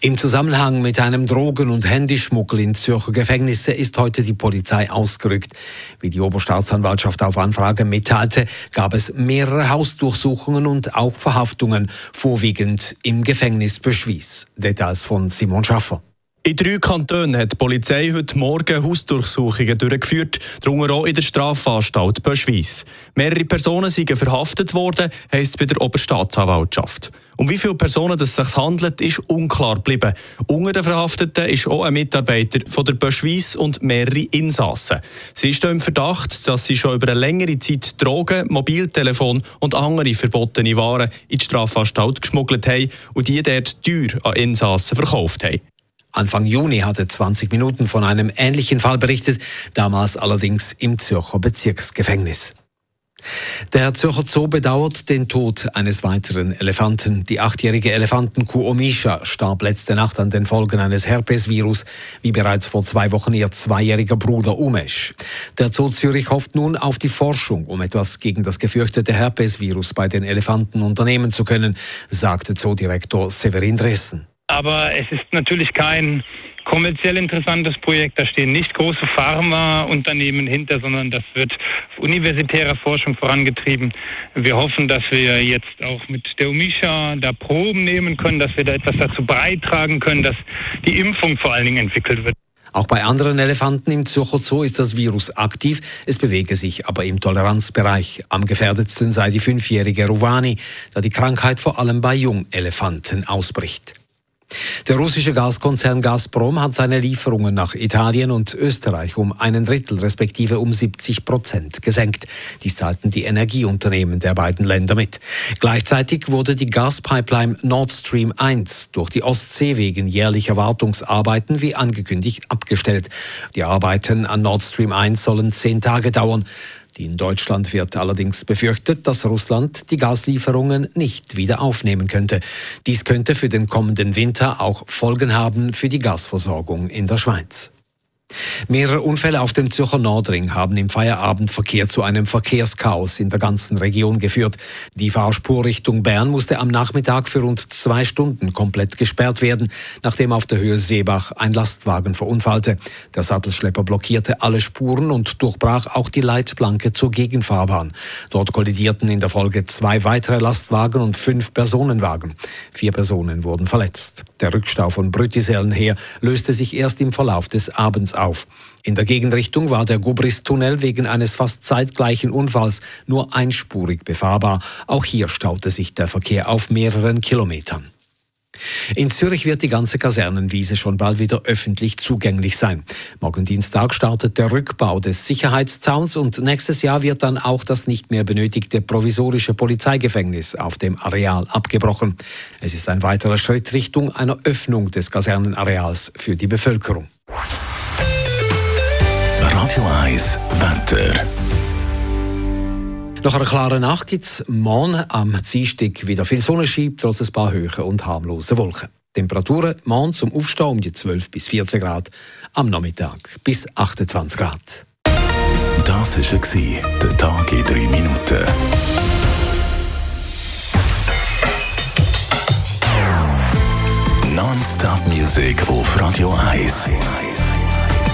Im Zusammenhang mit einem Drogen- und Handyschmuggel in Zürcher Gefängnisse ist heute die Polizei ausgerückt. Wie die Oberstaatsanwaltschaft auf Anfrage mitteilte, gab es mehrere Hausdurchsuchungen und auch Verhaftungen, vorwiegend im Gefängnis Beschwies. Details von Simon Schaffer. In drei Kantonen hat die Polizei heute Morgen Hausdurchsuchungen durchgeführt, darunter auch in der Strafanstalt Böschweiss. Mehrere Personen sind verhaftet worden, heisst es bei der Oberstaatsanwaltschaft. Um wie viele Personen es sich handelt, ist unklar geblieben. Unter den Verhafteten ist auch ein Mitarbeiter von der Böschweiss und mehrere Insassen. Sie ist im Verdacht, dass sie schon über eine längere Zeit Drogen, Mobiltelefon und andere verbotene Waren in die Strafanstalt geschmuggelt haben und die dort teuer an Insassen verkauft haben. Anfang Juni hatte 20 Minuten von einem ähnlichen Fall berichtet, damals allerdings im Zürcher Bezirksgefängnis. Der Zürcher Zoo bedauert den Tod eines weiteren Elefanten. Die achtjährige Elefantenkuh Omisha starb letzte Nacht an den Folgen eines Herpesvirus, wie bereits vor zwei Wochen ihr zweijähriger Bruder Umesh. Der Zoo Zürich hofft nun auf die Forschung, um etwas gegen das gefürchtete Herpesvirus bei den Elefanten unternehmen zu können, sagte Zoodirektor Severin Dressen. Aber es ist natürlich kein kommerziell interessantes Projekt. Da stehen nicht große Pharmaunternehmen hinter, sondern das wird universitärer Forschung vorangetrieben. Wir hoffen, dass wir jetzt auch mit der UMISHA da Proben nehmen können, dass wir da etwas dazu beitragen können, dass die Impfung vor allen Dingen entwickelt wird. Auch bei anderen Elefanten im Zürcher Zoo ist das Virus aktiv, es bewege sich aber im Toleranzbereich. Am gefährdetsten sei die fünfjährige Rouwani, da die Krankheit vor allem bei Jungelefanten ausbricht. Der russische Gaskonzern Gazprom hat seine Lieferungen nach Italien und Österreich um einen Drittel respektive um 70 Prozent gesenkt. Dies teilten die Energieunternehmen der beiden Länder mit. Gleichzeitig wurde die Gaspipeline Nord Stream 1 durch die Ostsee wegen jährlicher Wartungsarbeiten wie angekündigt abgestellt. Die Arbeiten an Nord Stream 1 sollen zehn Tage dauern. In Deutschland wird allerdings befürchtet, dass Russland die Gaslieferungen nicht wieder aufnehmen könnte. Dies könnte für den kommenden Winter auch Folgen haben für die Gasversorgung in der Schweiz. Mehrere Unfälle auf dem Zürcher Nordring haben im Feierabendverkehr zu einem Verkehrschaos in der ganzen Region geführt. Die Fahrspur Richtung Bern musste am Nachmittag für rund zwei Stunden komplett gesperrt werden, nachdem auf der Höhe Seebach ein Lastwagen verunfallte. Der Sattelschlepper blockierte alle Spuren und durchbrach auch die Leitplanke zur Gegenfahrbahn. Dort kollidierten in der Folge zwei weitere Lastwagen und fünf Personenwagen. Vier Personen wurden verletzt. Der Rückstau von Brüttisellen her löste sich erst im Verlauf des Abends auf. In der Gegenrichtung war der Gubris-Tunnel wegen eines fast zeitgleichen Unfalls nur einspurig befahrbar. Auch hier staute sich der Verkehr auf mehreren Kilometern. In Zürich wird die ganze Kasernenwiese schon bald wieder öffentlich zugänglich sein. Morgen Dienstag startet der Rückbau des Sicherheitszauns und nächstes Jahr wird dann auch das nicht mehr benötigte provisorische Polizeigefängnis auf dem Areal abgebrochen. Es ist ein weiterer Schritt Richtung einer Öffnung des Kasernenareals für die Bevölkerung. Radio 1 Wetter. Nach einer klaren Nacht gibt es morgen am Dienstag wieder viel Sonnenschein, trotz ein paar Höhen und harmlosen Wolken. Temperaturen morgen zum Aufstehen um die 12 bis 14 Grad, am Nachmittag bis 28 Grad. Das war der Tag in 3 Minuten. Non-Stop Music auf Radio 1.